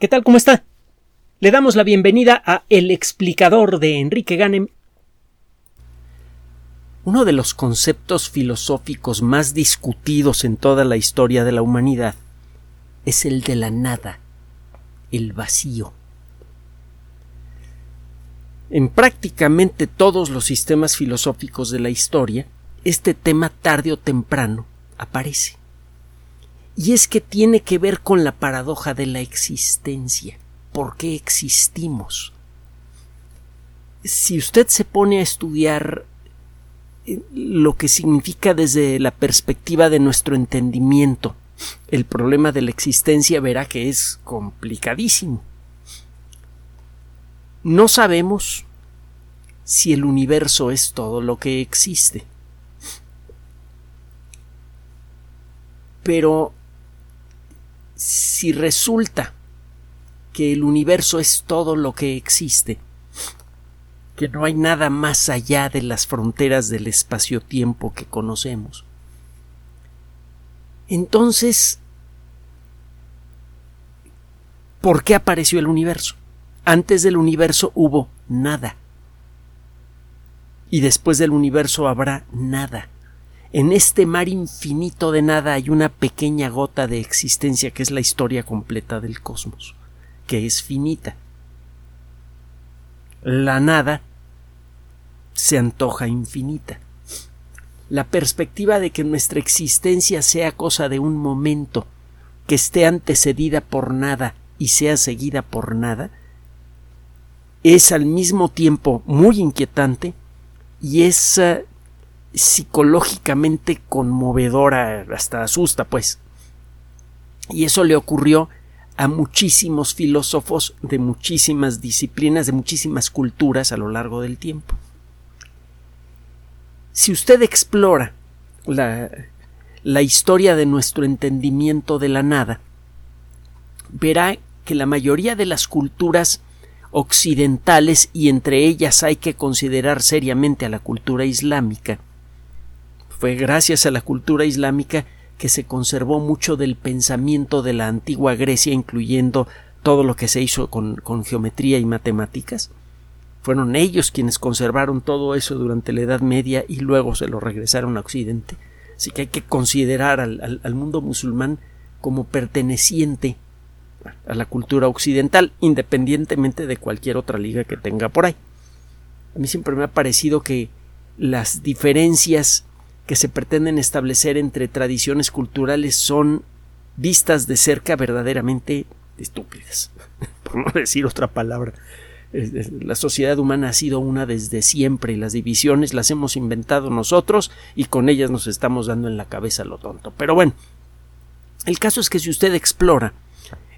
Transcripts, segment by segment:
¿Qué tal? ¿Cómo está? Le damos la bienvenida a El explicador de Enrique Ganem. Uno de los conceptos filosóficos más discutidos en toda la historia de la humanidad es el de la nada, el vacío. En prácticamente todos los sistemas filosóficos de la historia, este tema tarde o temprano aparece y es que tiene que ver con la paradoja de la existencia. ¿Por qué existimos? Si usted se pone a estudiar eh, lo que significa desde la perspectiva de nuestro entendimiento el problema de la existencia, verá que es complicadísimo. No sabemos si el universo es todo lo que existe. Pero si resulta que el universo es todo lo que existe, que no hay nada más allá de las fronteras del espacio-tiempo que conocemos, entonces, ¿por qué apareció el universo? Antes del universo hubo nada. Y después del universo habrá nada. En este mar infinito de nada hay una pequeña gota de existencia que es la historia completa del cosmos, que es finita. La nada se antoja infinita. La perspectiva de que nuestra existencia sea cosa de un momento, que esté antecedida por nada y sea seguida por nada, es al mismo tiempo muy inquietante y es psicológicamente conmovedora, hasta asusta, pues. Y eso le ocurrió a muchísimos filósofos de muchísimas disciplinas, de muchísimas culturas a lo largo del tiempo. Si usted explora la, la historia de nuestro entendimiento de la nada, verá que la mayoría de las culturas occidentales, y entre ellas hay que considerar seriamente a la cultura islámica, fue gracias a la cultura islámica que se conservó mucho del pensamiento de la antigua Grecia, incluyendo todo lo que se hizo con, geometría y matemáticas. Fueron ellos quienes conservaron todo eso durante la Edad Media y luego se lo regresaron a Occidente. Así que hay que considerar al, al mundo musulmán como perteneciente a la cultura occidental, independientemente de cualquier otra liga que tenga por ahí. A mí siempre me ha parecido que las diferencias que se pretenden establecer entre tradiciones culturales son vistas de cerca verdaderamente estúpidas, por no decir otra palabra. La sociedad humana ha sido una desde siempre y las divisiones las hemos inventado nosotros y con ellas nos estamos dando en la cabeza lo tonto. Pero bueno, el caso es que si usted explora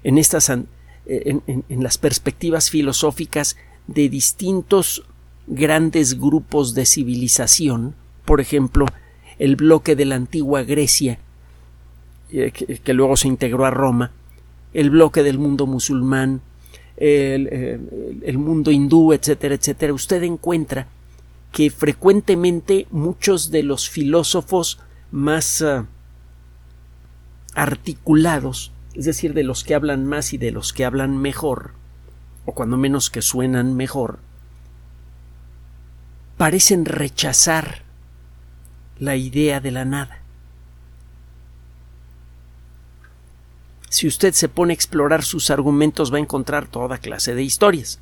en estas en, en las perspectivas filosóficas de distintos grandes grupos de civilización, por ejemplo, el bloque de la antigua Grecia, eh, que, luego se integró a Roma, el bloque del mundo musulmán, el, eh, el, mundo hindú, etcétera, etcétera, usted encuentra que frecuentemente muchos de los filósofos más ah, articulados, es decir, de los que hablan más y de los que hablan mejor, o cuando menos que suenan mejor, parecen rechazar la idea de la nada. Si usted se pone a explorar sus argumentos va a encontrar toda clase de historias.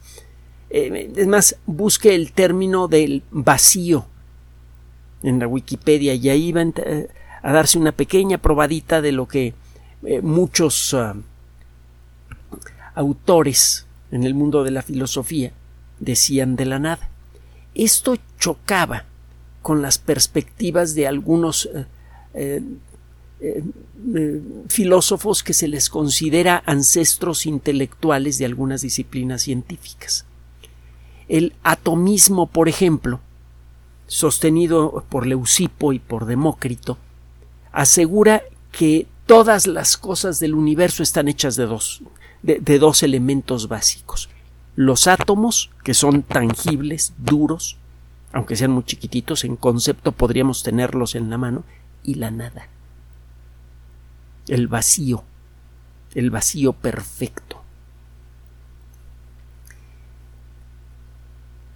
Eh, es más, busque el término del vacío en la Wikipedia y ahí va a, darse una pequeña probadita de lo que eh, muchos ah, autores en el mundo de la filosofía decían de la nada. Esto chocaba con las perspectivas de algunos eh, eh, eh, filósofos que se les considera ancestros intelectuales de algunas disciplinas científicas. El atomismo, por ejemplo, sostenido por Leucipo y por Demócrito, asegura que todas las cosas del universo están hechas de dos, de dos elementos básicos. Los átomos, que son tangibles, duros, aunque sean muy chiquititos, en concepto podríamos tenerlos en la mano, y la nada. El vacío, el vacío perfecto.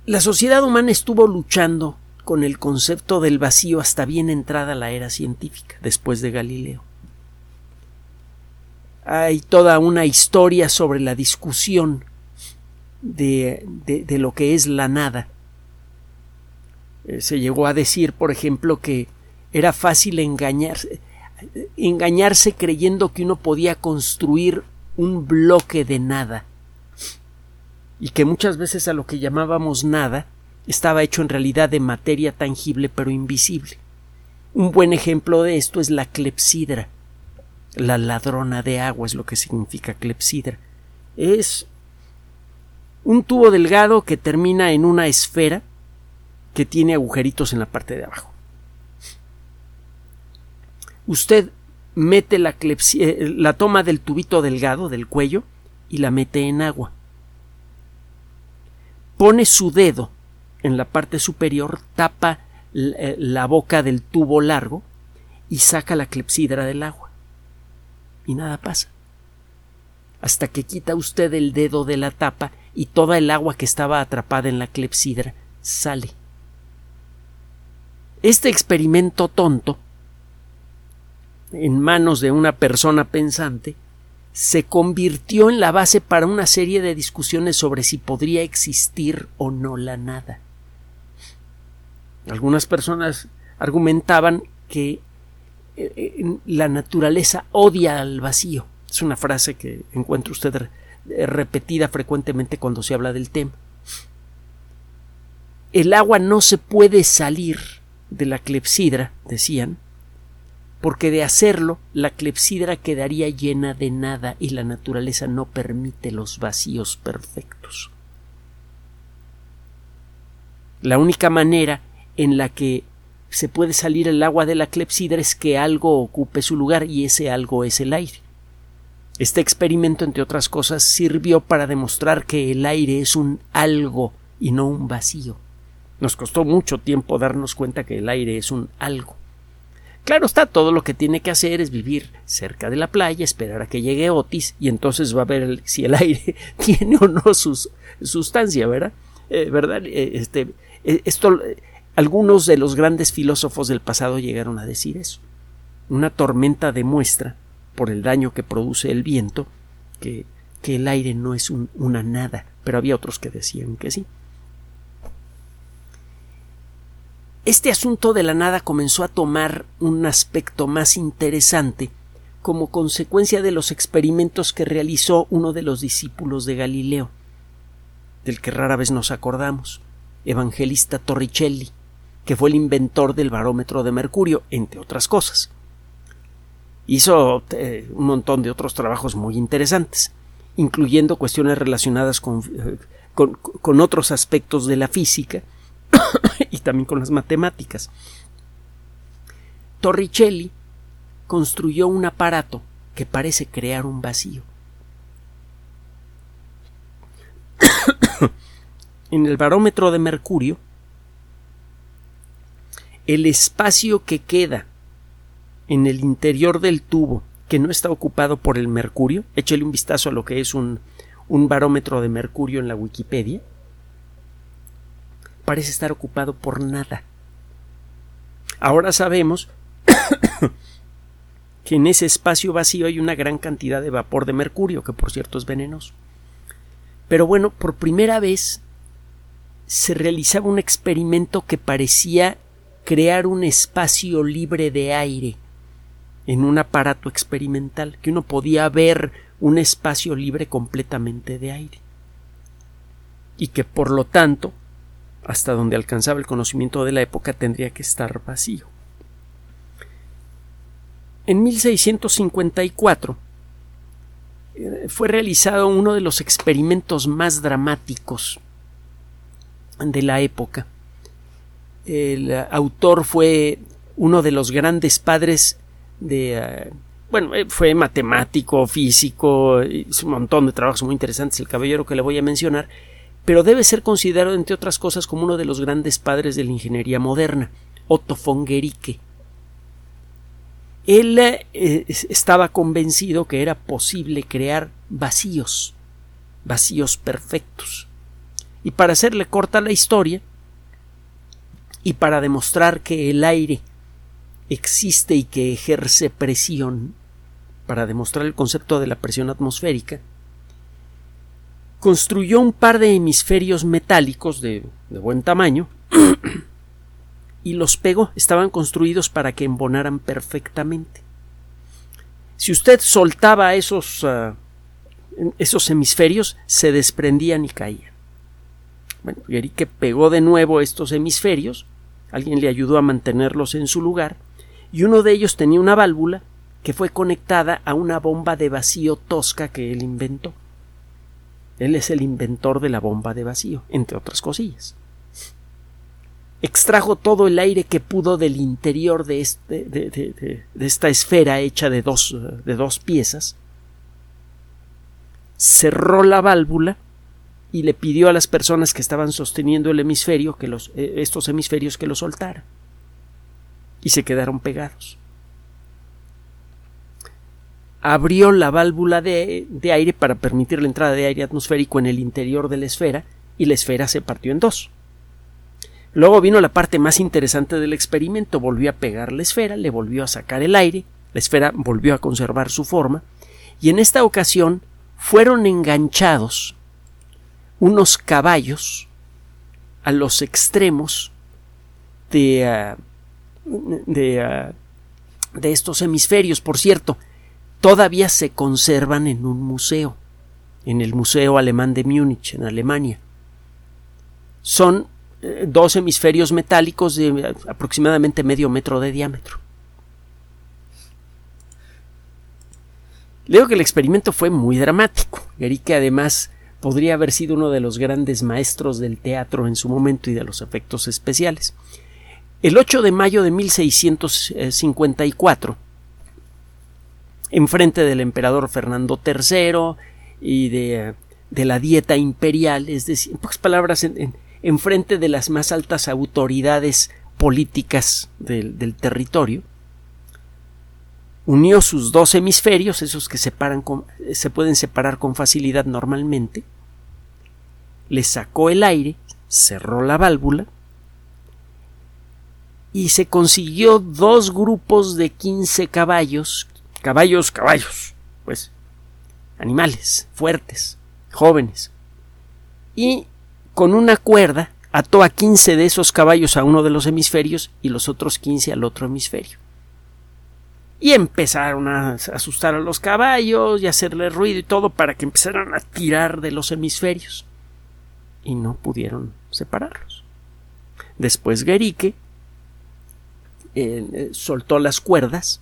La sociedad humana estuvo luchando con el concepto del vacío hasta bien entrada la era científica, después de Galileo. Hay toda una historia sobre la discusión de, de, de lo que es la nada eh, se llegó a decir, por ejemplo, que era fácil engañarse, engañarse creyendo que uno podía construir un bloque de nada y que muchas veces a lo que llamábamos nada estaba hecho en realidad de materia tangible pero invisible. Un buen ejemplo de esto es la clepsidra. La ladrona de agua es lo que significa clepsidra. Es un tubo delgado que termina en una esfera que tiene agujeritos en la parte de abajo. Usted mete la, eh, la toma del tubito delgado del cuello y la mete en agua. Pone su dedo en la parte superior, tapa eh, la boca del tubo largo y saca la clepsidra del agua. Y nada pasa. Hasta que quita usted el dedo de la tapa y toda el agua que estaba atrapada en la clepsidra sale. Este experimento tonto, en manos de una persona pensante, se convirtió en la base para una serie de discusiones sobre si podría existir o no la nada. Algunas personas argumentaban que eh, eh, la naturaleza odia al vacío. Es una frase que encuentra usted repetida frecuentemente cuando se habla del tema. El agua no se puede salir de la clepsidra, decían, porque de hacerlo la clepsidra quedaría llena de nada y la naturaleza no permite los vacíos perfectos. La única manera en la que se puede salir el agua de la clepsidra es que algo ocupe su lugar y ese algo es el aire. Este experimento, entre otras cosas, sirvió para demostrar que el aire es un algo y no un vacío. Nos costó mucho tiempo darnos cuenta que el aire es un algo. Claro está, todo lo que tiene que hacer es vivir cerca de la playa, esperar a que llegue Otis y entonces va a ver si el aire tiene o no su sustancia, ¿verdad? Eh, ¿Verdad? Eh, este, eh, esto algunos de los grandes filósofos del pasado llegaron a decir eso. Una tormenta demuestra, por el daño que produce el viento, que, que el aire no es una nada, pero había otros que decían que sí. Este asunto de la nada comenzó a tomar un aspecto más interesante como consecuencia de los experimentos que realizó uno de los discípulos de Galileo, del que rara vez nos acordamos, Evangelista Torricelli que fue el inventor del barómetro de mercurio, entre otras cosas. Hizo eh, un montón de otros trabajos muy interesantes, incluyendo cuestiones relacionadas con, eh, con otros aspectos de la física y también con las matemáticas. Torricelli construyó un aparato que parece crear un vacío. en el barómetro de mercurio el espacio que queda en el interior del tubo que no está ocupado por el mercurio, échale un vistazo a lo que es un, un barómetro de mercurio en la Wikipedia, parece estar ocupado por nada. Ahora sabemos que en ese espacio vacío hay una gran cantidad de vapor de mercurio, que por cierto es venenoso. Pero bueno, por primera vez se realizaba un experimento que parecía crear un espacio libre de aire en un aparato experimental, que uno podía ver un espacio libre completamente de aire y que por lo tanto hasta donde alcanzaba el conocimiento de la época tendría que estar vacío. En 1654 eh, fue realizado uno de los experimentos más dramáticos de la época el autor fue uno de los grandes padres de eh, bueno, eh, fue matemático, físico, hizo un montón de trabajos muy interesantes, el caballero que le voy a mencionar, pero debe ser considerado, entre otras cosas, como uno de los grandes padres de la ingeniería moderna, Otto von Guericke. Él eh, estaba convencido que era posible crear vacíos, vacíos perfectos. Y para hacerle corta la historia, y para demostrar que el aire existe y que ejerce presión, para demostrar el concepto de la presión atmosférica, construyó un par de hemisferios metálicos de, buen tamaño y los pegó. Estaban construidos para que embonaran perfectamente. Si usted soltaba esos, uh, esos hemisferios, se desprendían y caían. Bueno, pegó de nuevo estos hemisferios, alguien le ayudó a mantenerlos en su lugar, y uno de ellos tenía una válvula que fue conectada a una bomba de vacío tosca que él inventó. Él es el inventor de la bomba de vacío, entre otras cosillas. Extrajo todo el aire que pudo del interior de, este, de, de, de esta esfera hecha de dos, de dos piezas, cerró la válvula y le pidió a las personas que estaban sosteniendo el hemisferio que los, eh, estos hemisferios que lo soltaran y se quedaron pegados abrió la válvula de, de, aire para permitir la entrada de aire atmosférico en el interior de la esfera y la esfera se partió en dos. Luego vino la parte más interesante del experimento, volvió a pegar la esfera, le volvió a sacar el aire, la esfera volvió a conservar su forma, y en esta ocasión fueron enganchados unos caballos a los extremos de, uh, de, uh, de estos hemisferios. Por cierto, todavía se conservan en un museo, en el Museo Alemán de Múnich, en Alemania. Son eh, dos hemisferios metálicos de aproximadamente medio metro de diámetro. Leo que el experimento fue muy dramático. que además podría haber sido uno de los grandes maestros del teatro en su momento y de los efectos especiales. El 8 de mayo de 1654 enfrente del emperador Fernando III y de, de, la dieta imperial, es decir, en pocas palabras, en, en, frente de las más altas autoridades políticas del, del, territorio, unió sus dos hemisferios, esos que con, se pueden separar con facilidad normalmente, le sacó el aire, cerró la válvula, y se consiguió dos grupos de 15 caballos Caballos, caballos, pues animales fuertes, jóvenes. Y con una cuerda ató a 15 de esos caballos a uno de los hemisferios y los otros 15 al otro hemisferio. Y empezaron a asustar a los caballos y a hacerle ruido y todo para que empezaran a tirar de los hemisferios. Y no pudieron separarlos. Después Guerique eh, eh, soltó las cuerdas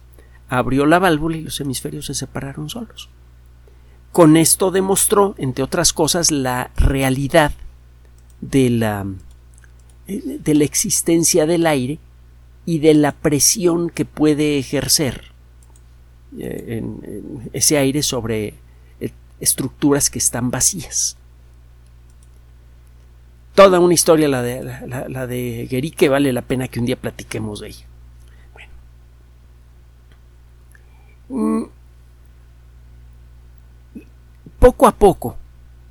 abrió la válvula y los hemisferios se separaron solos. Con esto demostró, entre otras cosas, la realidad de la, de la existencia del aire y de la presión que puede ejercer eh, en, ese aire sobre eh, estructuras que están vacías. Toda una historia la de, la, de Guerique vale la pena que un día platiquemos de ella. Poco a poco,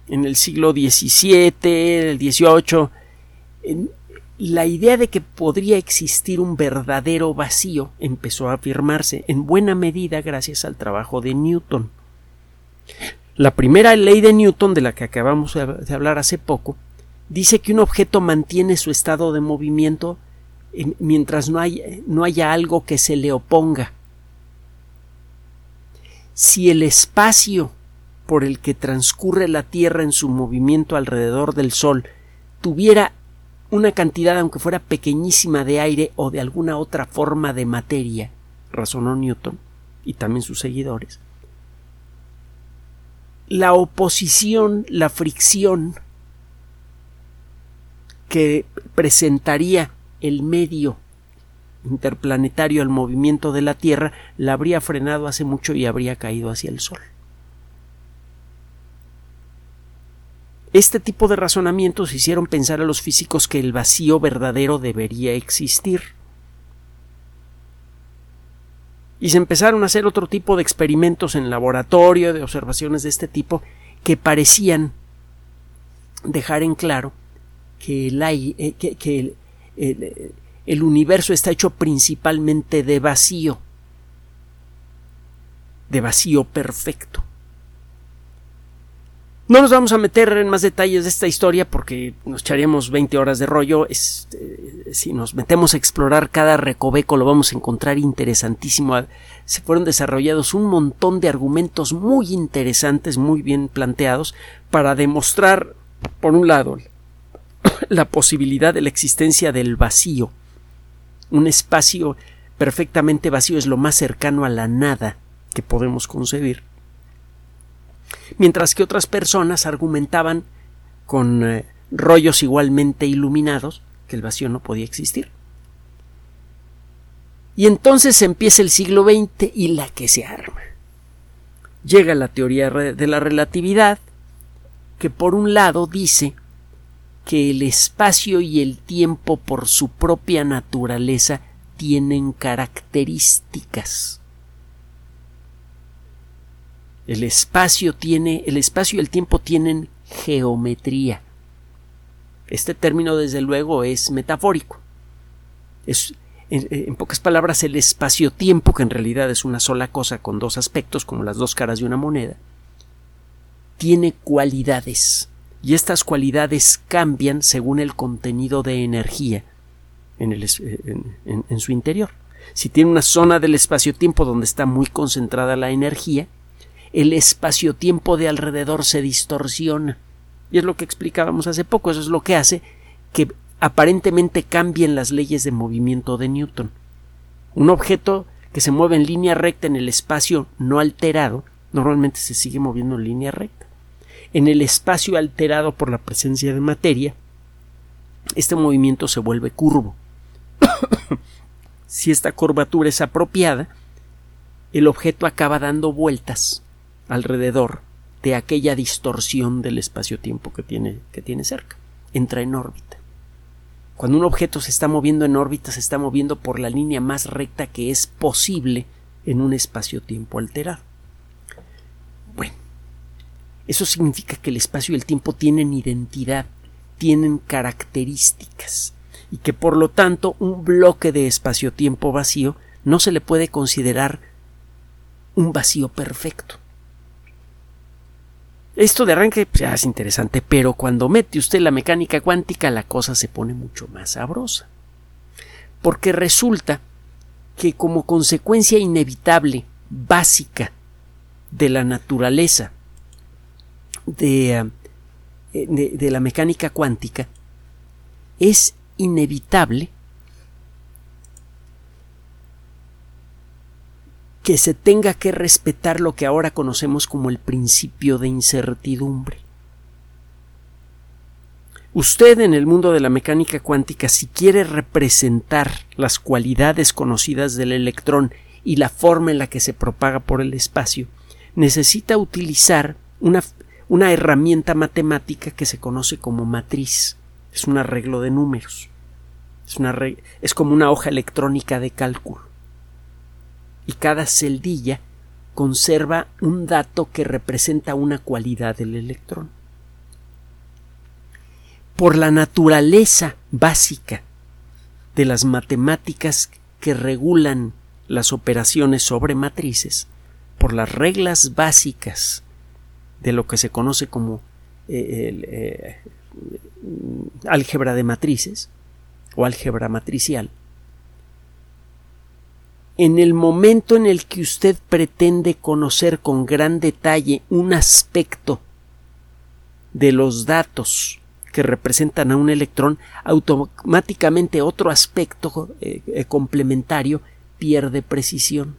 en el siglo XVII, el XVIII, la idea de que podría existir un verdadero vacío empezó a afirmarse en buena medida gracias al trabajo de Newton. La primera ley de Newton, de la que acabamos de hablar hace poco, dice que un objeto mantiene su estado de movimiento mientras no, no haya algo que se le oponga si el espacio por el que transcurre la Tierra en su movimiento alrededor del Sol tuviera una cantidad, aunque fuera pequeñísima, de aire o de alguna otra forma de materia, razonó Newton y también sus seguidores, la oposición, la fricción que presentaría el medio interplanetario al movimiento de la Tierra la habría frenado hace mucho y habría caído hacia el Sol. Este tipo de razonamientos hicieron pensar a los físicos que el vacío verdadero debería existir. Y se empezaron a hacer otro tipo de experimentos en laboratorio, de observaciones de este tipo, que parecían dejar en claro que el, eh, que, el universo está hecho principalmente de vacío, de vacío perfecto. No nos vamos a meter en más detalles de esta historia porque nos echaríamos 20 horas de rollo. Este, si nos metemos a explorar cada recoveco lo vamos a encontrar interesantísimo. Se fueron desarrollados un montón de argumentos muy interesantes, muy bien planteados, para demostrar, por un lado, la posibilidad de la existencia del vacío. Un espacio perfectamente vacío es lo más cercano a la nada que podemos concebir mientras que otras personas argumentaban con eh, rollos igualmente iluminados que el vacío no podía existir. Y entonces empieza el siglo XX y la que se arma. Llega la teoría de la relatividad, que por un lado dice que el espacio y el tiempo por su propia naturaleza tienen características el espacio tiene, el espacio y el tiempo tienen geometría. Este término, desde luego, es metafórico. Es, en, pocas palabras, el espacio-tiempo, que en realidad es una sola cosa con dos aspectos, como las dos caras de una moneda, tiene cualidades. Y estas cualidades cambian según el contenido de energía en, el, en su interior. Si tiene una zona del espacio-tiempo donde está muy concentrada la energía, el espacio-tiempo de alrededor se distorsiona. Y es lo que explicábamos hace poco, eso es lo que hace que aparentemente cambien las leyes de movimiento de Newton. Un objeto que se mueve en línea recta en el espacio no alterado, normalmente se sigue moviendo en línea recta. En el espacio alterado por la presencia de materia, este movimiento se vuelve curvo. si esta curvatura es apropiada, el objeto acaba dando vueltas alrededor de aquella distorsión del espacio-tiempo que tiene, cerca. Entra en órbita. Cuando un objeto se está moviendo en órbita, se está moviendo por la línea más recta que es posible en un espacio-tiempo alterado. Eso significa que el espacio y el tiempo tienen identidad, tienen características, y que por lo tanto un bloque de espacio-tiempo vacío no se le puede considerar un vacío perfecto. Esto de arranque pues, es interesante, pero cuando mete usted la mecánica cuántica la cosa se pone mucho más sabrosa. Porque resulta que como consecuencia inevitable, básica, de la naturaleza de, eh, de la mecánica cuántica, es inevitable que se tenga que respetar lo que ahora conocemos como el principio de incertidumbre. Usted en el mundo de la mecánica cuántica, si quiere representar las cualidades conocidas del electrón y la forma en la que se propaga por el espacio, necesita utilizar una, una herramienta matemática que se conoce como matriz. Es un arreglo de números. Es, una, es como una hoja electrónica de cálculo y cada celdilla conserva un dato que representa una cualidad del electrón. Por la naturaleza básica de las matemáticas que regulan las operaciones sobre matrices, por las reglas básicas de lo que se conoce como eh, eh, álgebra de matrices o álgebra matricial, en el momento en el que usted pretende conocer con gran detalle un aspecto de los datos que representan a un electrón, automáticamente otro aspecto eh, complementario pierde precisión.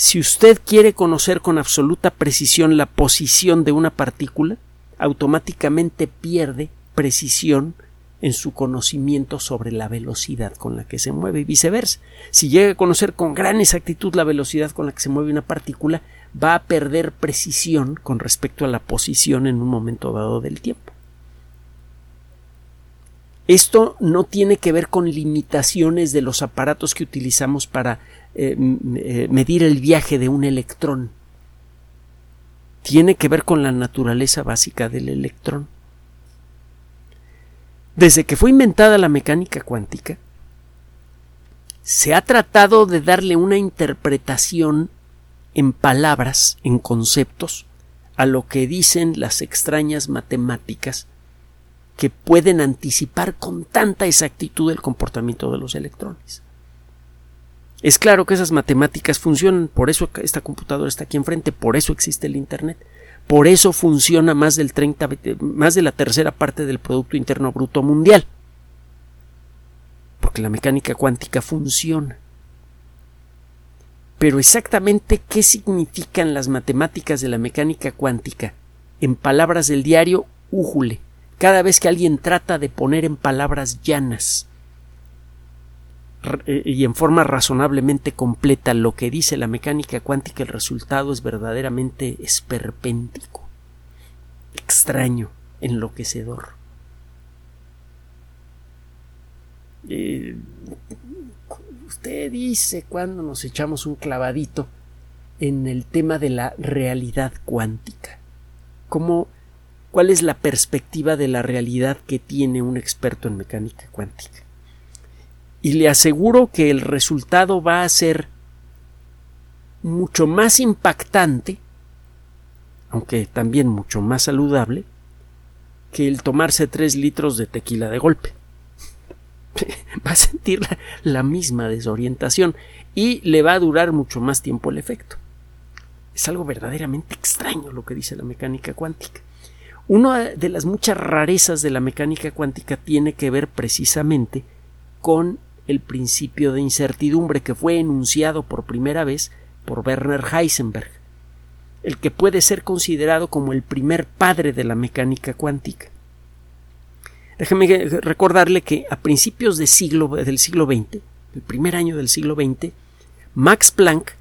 Si usted quiere conocer con absoluta precisión la posición de una partícula, automáticamente pierde precisión en su conocimiento sobre la velocidad con la que se mueve y viceversa. Si llega a conocer con gran exactitud la velocidad con la que se mueve una partícula, va a perder precisión con respecto a la posición en un momento dado del tiempo. Esto no tiene que ver con limitaciones de los aparatos que utilizamos para eh, eh, medir el viaje de un electrón tiene que ver con la naturaleza básica del electrón. Desde que fue inventada la mecánica cuántica, se ha tratado de darle una interpretación en palabras, en conceptos, a lo que dicen las extrañas matemáticas que pueden anticipar con tanta exactitud el comportamiento de los electrones. Es claro que esas matemáticas funcionan, por eso esta computadora está aquí enfrente, por eso existe el Internet, por eso funciona más del 30, más de la tercera parte del Producto Interno Bruto Mundial. Porque la mecánica cuántica funciona. Pero exactamente qué significan las matemáticas de la mecánica cuántica en palabras del diario, újule. Cada vez que alguien trata de poner en palabras llanas y en forma razonablemente completa lo que dice la mecánica cuántica, el resultado es verdaderamente esperpéntico, extraño, enloquecedor. Eh, usted dice cuando nos echamos un clavadito en el tema de la realidad cuántica. ¿Cómo, ¿Cuál es la perspectiva de la realidad que tiene un experto en mecánica cuántica? Y le aseguro que el resultado va a ser mucho más impactante, aunque también mucho más saludable, que el tomarse tres litros de tequila de golpe. va a sentir la, misma desorientación y le va a durar mucho más tiempo el efecto. Es algo verdaderamente extraño lo que dice la mecánica cuántica. Una de las muchas rarezas de la mecánica cuántica tiene que ver precisamente con el principio de incertidumbre que fue enunciado por primera vez por Werner Heisenberg, el que puede ser considerado como el primer padre de la mecánica cuántica. Déjeme recordarle que a principios siglo, del siglo XX, el primer año del siglo XX, Max Planck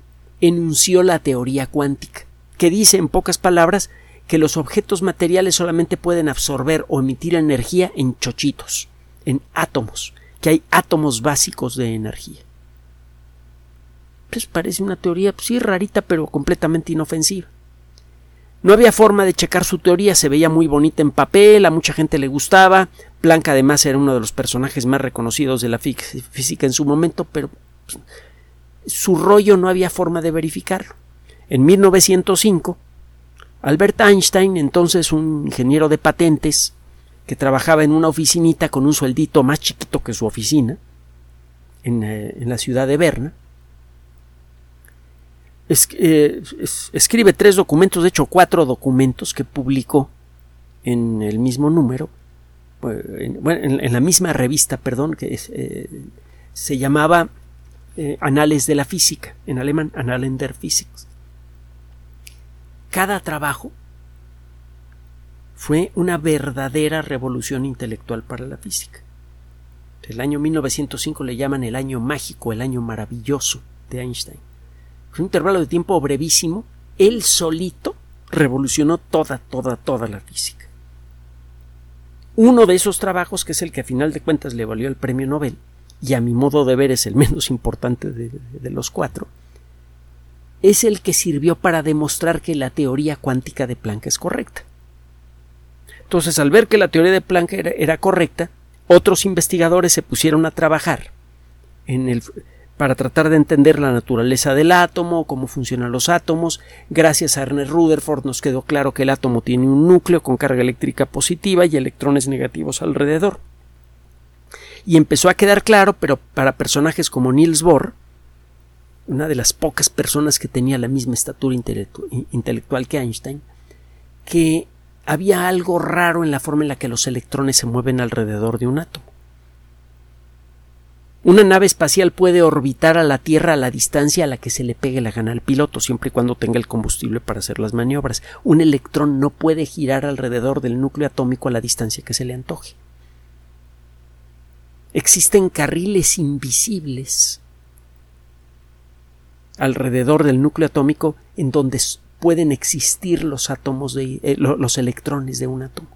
enunció la teoría cuántica, que dice en pocas palabras que los objetos materiales solamente pueden absorber o emitir energía en chochitos, en átomos, que hay átomos básicos de energía. Pues parece una teoría, pues sí, rarita, pero completamente inofensiva. No había forma de checar su teoría, se veía muy bonita en papel, a mucha gente le gustaba. Planck además era uno de los personajes más reconocidos de la física en su momento, pero pues, su rollo no había forma de verificarlo. En 1905, Albert Einstein, entonces un ingeniero de patentes, que trabajaba en una oficinita con un sueldito más chiquito que su oficina, en, eh, la ciudad de Berna. Eh, escribe tres documentos, de hecho cuatro documentos que publicó en el mismo número, eh, en, la misma revista, perdón, que se llamaba Anales de la Física, en alemán Annalen der Physik. Cada trabajo fue una verdadera revolución intelectual para la física. El año 1905 le llaman el año mágico, el año maravilloso de Einstein. Fue un intervalo de tiempo brevísimo, él solito revolucionó toda, toda, toda la física. Uno de esos trabajos, que es el que a final de cuentas le valió el premio Nobel, y a mi modo de ver es el menos importante de, de los cuatro, es el que sirvió para demostrar que la teoría cuántica de Planck es correcta. Entonces, al ver que la teoría de Planck era, correcta, otros investigadores se pusieron a trabajar en el, para tratar de entender la naturaleza del átomo, cómo funcionan los átomos. Gracias a Ernest Rutherford nos quedó claro que el átomo tiene un núcleo con carga eléctrica positiva y electrones negativos alrededor. Y empezó a quedar claro, pero para personajes como Niels Bohr, una de las pocas personas que tenía la misma estatura intelectual que Einstein, que había algo raro en la forma en la que los electrones se mueven alrededor de un átomo. Una nave espacial puede orbitar a la Tierra a la distancia a la que se le pegue la gana al piloto, siempre y cuando tenga el combustible para hacer las maniobras. Un electrón no puede girar alrededor del núcleo atómico a la distancia que se le antoje. Existen carriles invisibles alrededor del núcleo atómico en donde pueden existir los átomos de eh, los electrones de un átomo.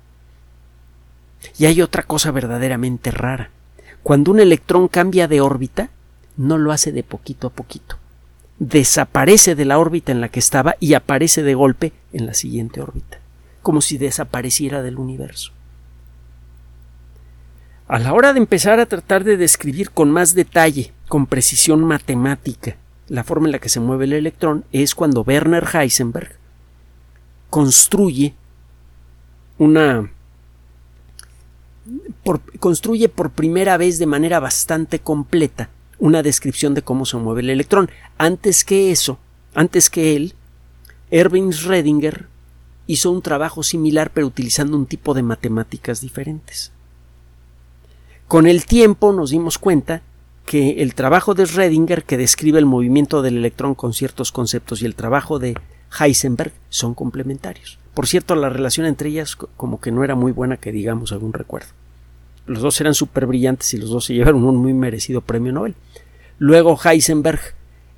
Y hay otra cosa verdaderamente rara. Cuando un electrón cambia de órbita, no lo hace de poquito a poquito. desaparece de la órbita en la que estaba y aparece de golpe en la siguiente órbita, como si desapareciera del universo. A la hora de empezar a tratar de describir con más detalle, con precisión matemática, la forma en la que se mueve el electrón, es cuando Werner Heisenberg construye una construye por primera vez de manera bastante completa una descripción de cómo se mueve el electrón. Antes que eso, antes que él, Erwin Schrödinger hizo un trabajo similar pero utilizando un tipo de matemáticas diferentes. Con el tiempo nos dimos cuenta que el trabajo de Schrödinger que describe el movimiento del electrón con ciertos conceptos y el trabajo de Heisenberg son complementarios. Por cierto, la relación entre ellas como que no era muy buena que digamos algún recuerdo. Los dos eran súper brillantes y los dos se llevaron un muy merecido premio Nobel. Luego Heisenberg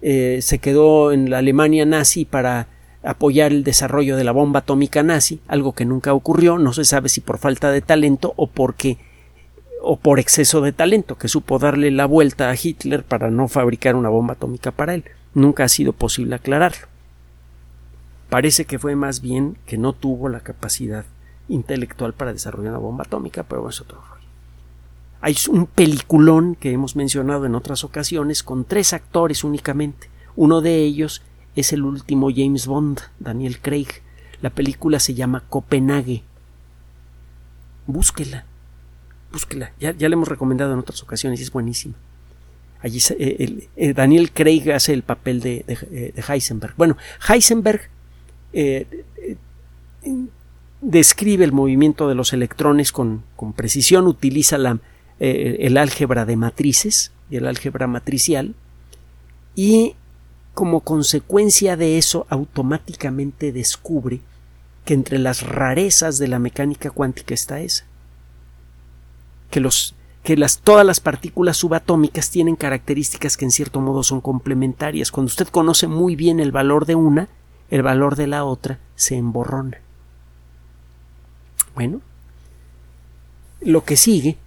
eh, se quedó en la Alemania nazi para apoyar el desarrollo de la bomba atómica nazi, algo que nunca ocurrió, no se sabe si por falta de talento o porque o por exceso de talento, que supo darle la vuelta a Hitler para no fabricar una bomba atómica para él. Nunca ha sido posible aclararlo. Parece que fue más bien que no tuvo la capacidad intelectual para desarrollar una bomba atómica, pero es otro rollo. Hay un peliculón que hemos mencionado en otras ocasiones con tres actores únicamente. Uno de ellos es el último James Bond, Daniel Craig. La película se llama Copenhague. Búsquela, búsquela. Ya, ya la hemos recomendado en otras ocasiones es buenísima. Allí eh, eh, Daniel Craig hace el papel de, de eh, Heisenberg. Bueno, Heisenberg describe el movimiento de los electrones con, precisión, utiliza la, el álgebra de matrices y el álgebra matricial y como consecuencia de eso automáticamente descubre que entre las rarezas de la mecánica cuántica está esa. Que, los, que las, todas las partículas subatómicas tienen características que en cierto modo son complementarias. Cuando usted conoce muy bien el valor de una, el valor de la otra se emborrona. Bueno, lo que sigue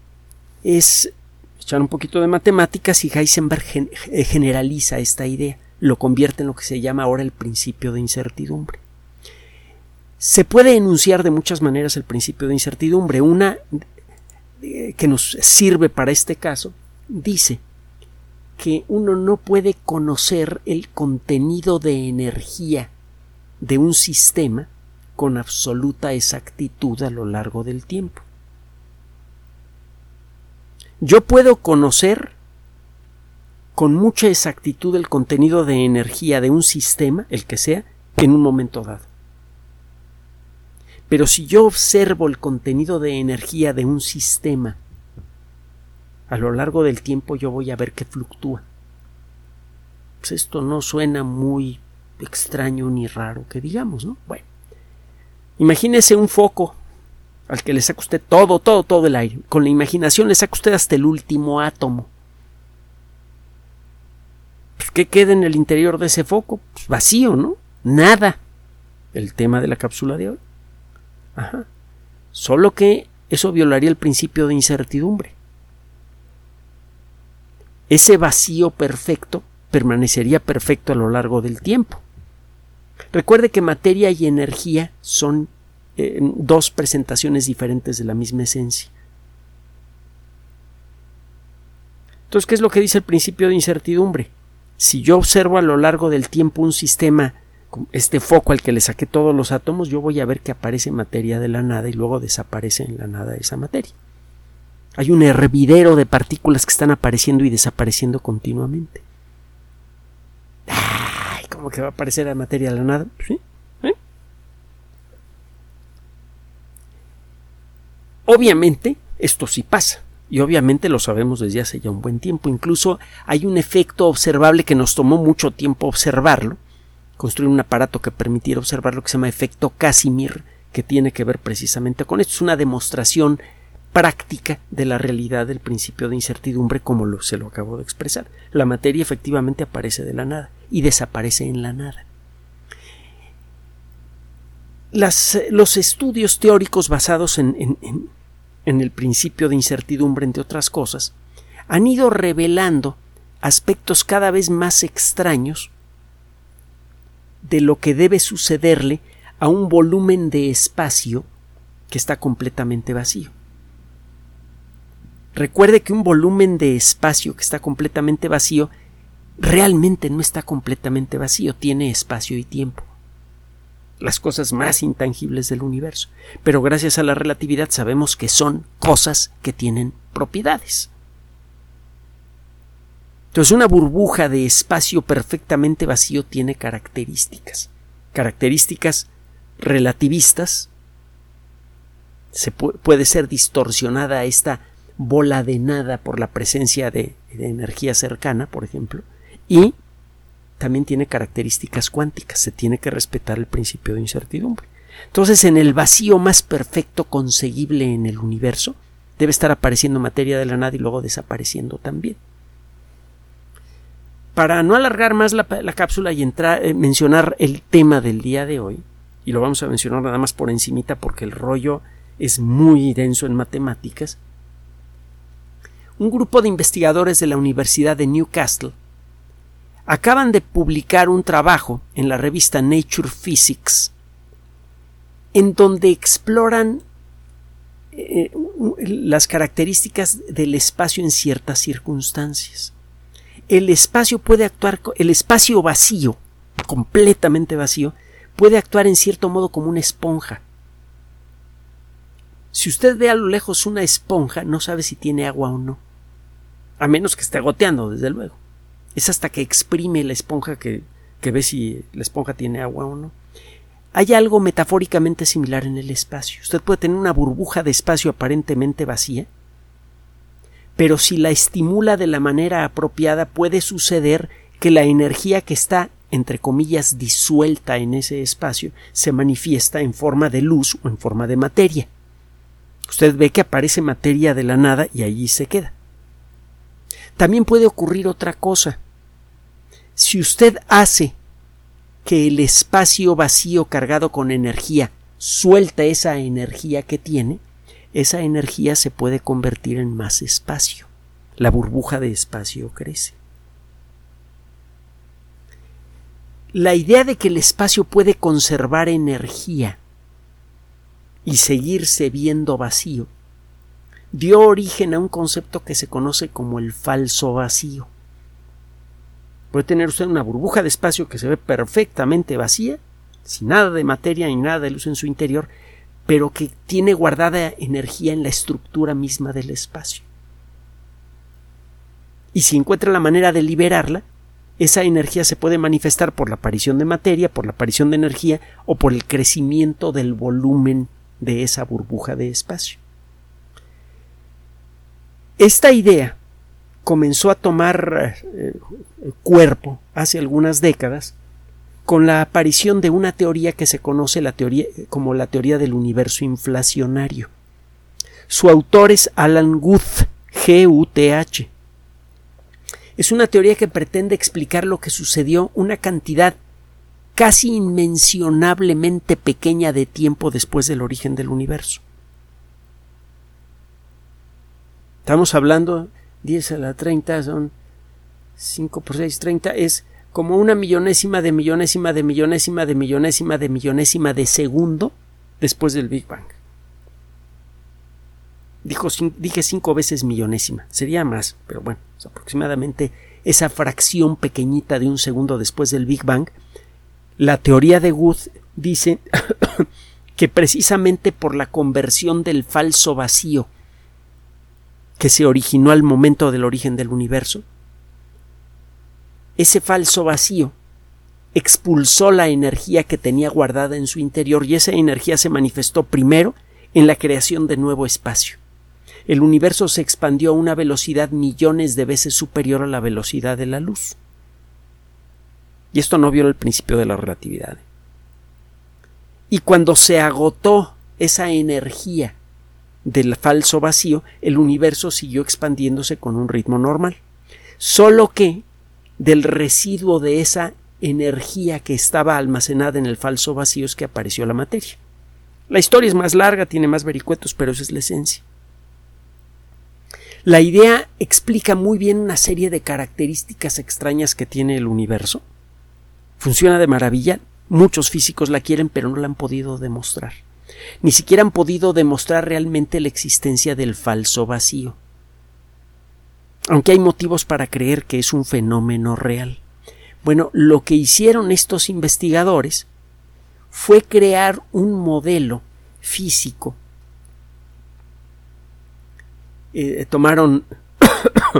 es echar un poquito de matemáticas y Heisenberg eh, generaliza esta idea, lo convierte en lo que se llama ahora el principio de incertidumbre. Se puede enunciar de muchas maneras el principio de incertidumbre. Una que nos sirve para este caso dice que uno no puede conocer el contenido de energía de un sistema con absoluta exactitud a lo largo del tiempo. Yo puedo conocer con mucha exactitud el contenido de energía de un sistema, el que sea, en un momento dado. Pero si yo observo el contenido de energía de un sistema a lo largo del tiempo, yo voy a ver que fluctúa. Pues esto no suena muy extraño ni raro que digamos, ¿no? Bueno, imagínese un foco al que le saca usted todo, todo, todo el aire. Con la imaginación le saca usted hasta el último átomo. Pues, ¿Qué queda en el interior de ese foco? Pues, vacío, ¿no? Nada. El tema de la cápsula de hoy. Ajá. Solo que eso violaría el principio de incertidumbre. Ese vacío perfecto permanecería perfecto a lo largo del tiempo. Recuerde que materia y energía son eh, dos presentaciones diferentes de la misma esencia. Entonces, ¿qué es lo que dice el principio de incertidumbre? Si yo observo a lo largo del tiempo un sistema, este foco al que le saqué todos los átomos, yo voy a ver que aparece materia de la nada y luego desaparece en la nada esa materia. Hay un hervidero de partículas que están apareciendo y desapareciendo continuamente como que va a aparecer la materia de la nada. ¿Sí? ¿Eh? Obviamente, esto sí pasa. Y obviamente lo sabemos desde hace ya un buen tiempo. Incluso hay un efecto observable que nos tomó mucho tiempo observarlo. Construir un aparato que permitiera observar lo que se llama efecto Casimir, que tiene que ver precisamente con esto. Es una demostración práctica de la realidad del principio de incertidumbre como lo, se lo acabo de expresar. La materia efectivamente aparece de la nada y desaparece en la nada. los estudios teóricos basados en, en el principio de incertidumbre, entre otras cosas, han ido revelando aspectos cada vez más extraños de lo que debe sucederle a un volumen de espacio que está completamente vacío. Recuerde que un volumen de espacio que está completamente vacío realmente no está completamente vacío, tiene espacio y tiempo. Las cosas más intangibles del universo. Pero gracias a la relatividad sabemos que son cosas que tienen propiedades. Entonces una burbuja de espacio perfectamente vacío tiene características. Características relativistas. Se puede ser distorsionada esta bola de nada por la presencia de, energía cercana, por ejemplo, y también tiene características cuánticas. Se tiene que respetar el principio de incertidumbre. Entonces, en el vacío más perfecto conseguible en el universo, debe estar apareciendo materia de la nada y luego desapareciendo también. Para no alargar más la, cápsula y entrar, eh, mencionar el tema del día de hoy, y lo vamos a mencionar nada más por encimita porque el rollo es muy denso en matemáticas, un grupo de investigadores de la Universidad de Newcastle acaban de publicar un trabajo en la revista Nature Physics en donde exploran eh, las características del espacio en ciertas circunstancias. El espacio puede actuar, el espacio vacío, completamente vacío, puede actuar en cierto modo como una esponja. Si usted ve a lo lejos una esponja, no sabe si tiene agua o no a menos que esté goteando, desde luego. Es hasta que exprime la esponja que, que ve si la esponja tiene agua o no. Hay algo metafóricamente similar en el espacio. Usted puede tener una burbuja de espacio aparentemente vacía, pero si la estimula de la manera apropiada puede suceder que la energía que está entre comillas disuelta en ese espacio se manifiesta en forma de luz o en forma de materia. Usted ve que aparece materia de la nada y allí se queda. También puede ocurrir otra cosa. Si usted hace que el espacio vacío cargado con energía suelta esa energía que tiene, esa energía se puede convertir en más espacio. La burbuja de espacio crece. La idea de que el espacio puede conservar energía y seguirse viendo vacío dio origen a un concepto que se conoce como el falso vacío. Puede tener usted una burbuja de espacio que se ve perfectamente vacía, sin nada de materia ni nada de luz en su interior, pero que tiene guardada energía en la estructura misma del espacio. Y si encuentra la manera de liberarla, esa energía se puede manifestar por la aparición de materia, por la aparición de energía o por el crecimiento del volumen de esa burbuja de espacio. Esta idea comenzó a tomar eh, cuerpo hace algunas décadas con la aparición de una teoría que se conoce como la teoría del universo inflacionario. Su autor es Alan Guth, G-U-T-H. Es una teoría que pretende explicar lo que sucedió una cantidad casi inmencionablemente pequeña de tiempo después del origen del universo. Estamos hablando 10 a la 30 son 5 por 6, 30 es como una millonésima de millonésima de millonésima de millonésima de millonésima de segundo después del Big Bang. Dije cinco veces millonésima, sería más, pero bueno, aproximadamente esa fracción pequeñita de un segundo después del Big Bang. La teoría de Wood dice que precisamente por la conversión del falso vacío que se originó al momento del origen del universo. Ese falso vacío expulsó la energía que tenía guardada en su interior y esa energía se manifestó primero en la creación de nuevo espacio. El universo se expandió a una velocidad millones de veces superior a la velocidad de la luz. Y esto no viola el principio de la relatividad. Y cuando se agotó esa energía del falso vacío, el universo siguió expandiéndose con un ritmo normal. Solo que del residuo de esa energía que estaba almacenada en el falso vacío es que apareció la materia. La historia es más larga, tiene más vericuetos, pero esa es la esencia. La idea explica muy bien una serie de características extrañas que tiene el universo. Funciona de maravilla, Muchos físicos la quieren, pero no la han podido demostrar. Ni siquiera han podido demostrar realmente la existencia del falso vacío. Aunque hay motivos para creer que es un fenómeno real. Bueno, lo que hicieron estos investigadores fue crear un modelo físico. Eh, tomaron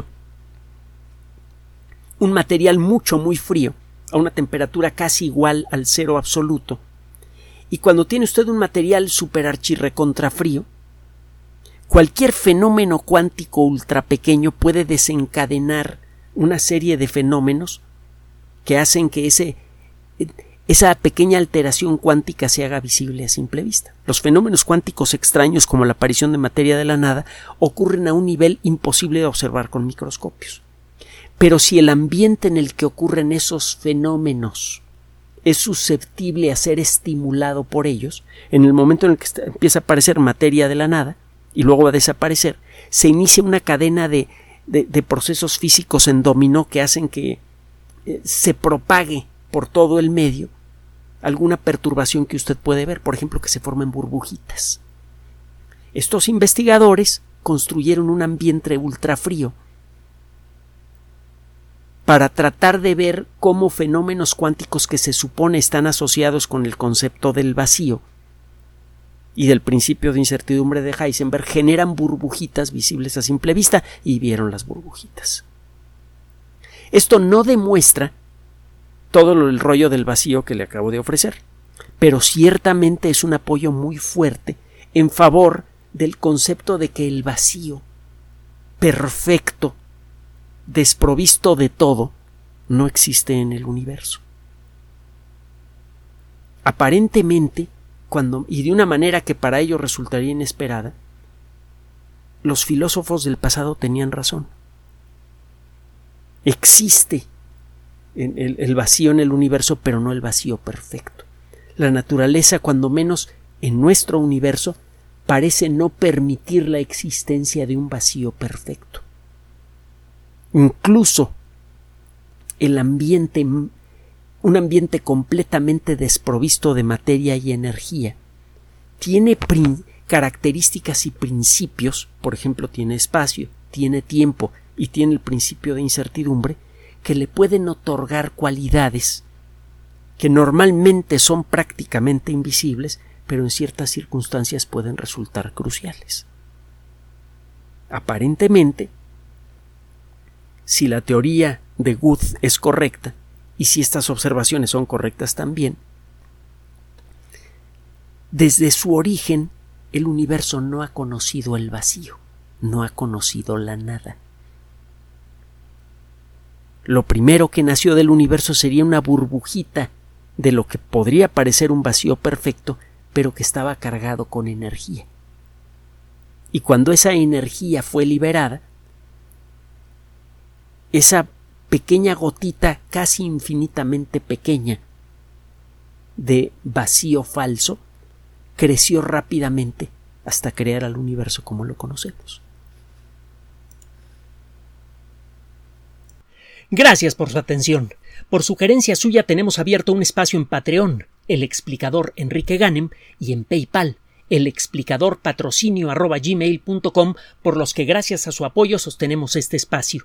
un material mucho, muy frío, a una temperatura casi igual al cero absoluto. Y cuando tiene usted un material super frío, cualquier fenómeno cuántico ultra pequeño puede desencadenar una serie de fenómenos que hacen que ese, esa pequeña alteración cuántica se haga visible a simple vista. Los fenómenos cuánticos extraños como la aparición de materia de la nada ocurren a un nivel imposible de observar con microscopios. Pero si el ambiente en el que ocurren esos fenómenos es susceptible a ser estimulado por ellos, en el momento en el que empieza a aparecer materia de la nada y luego a desaparecer, se inicia una cadena de, de, procesos físicos en dominó que hacen que eh, se propague por todo el medio alguna perturbación que usted puede ver, por ejemplo, que se formen burbujitas. Estos investigadores construyeron un ambiente ultrafrío para tratar de ver cómo fenómenos cuánticos que se supone están asociados con el concepto del vacío y del principio de incertidumbre de Heisenberg generan burbujitas visibles a simple vista y vieron las burbujitas. Esto no demuestra todo el rollo del vacío que le acabo de ofrecer, pero ciertamente es un apoyo muy fuerte en favor del concepto de que el vacío perfecto desprovisto de todo, no existe en el universo. Aparentemente, y de una manera que para ellos resultaría inesperada, los filósofos del pasado tenían razón. Existe el vacío en el universo, pero no el vacío perfecto. La naturaleza, cuando menos en nuestro universo, parece no permitir la existencia de un vacío perfecto. Incluso el ambiente, un ambiente completamente desprovisto de materia y energía, tiene características y principios, por ejemplo, tiene espacio, tiene tiempo y tiene el principio de incertidumbre, que le pueden otorgar cualidades que normalmente son prácticamente invisibles, pero en ciertas circunstancias pueden resultar cruciales. Aparentemente, si la teoría de Good es correcta y si estas observaciones son correctas también, desde su origen el universo no ha conocido el vacío, no ha conocido la nada. Lo primero que nació del universo sería una burbujita de lo que podría parecer un vacío perfecto, pero que estaba cargado con energía. Y cuando esa energía fue liberada, esa pequeña gotita casi infinitamente pequeña de vacío falso creció rápidamente hasta crear al universo como lo conocemos. Gracias por su atención. Por sugerencia suya tenemos abierto un espacio en Patreon, el explicador Enrique Ganem, y en PayPal, el explicador patrocinio por los que gracias a su apoyo sostenemos este espacio.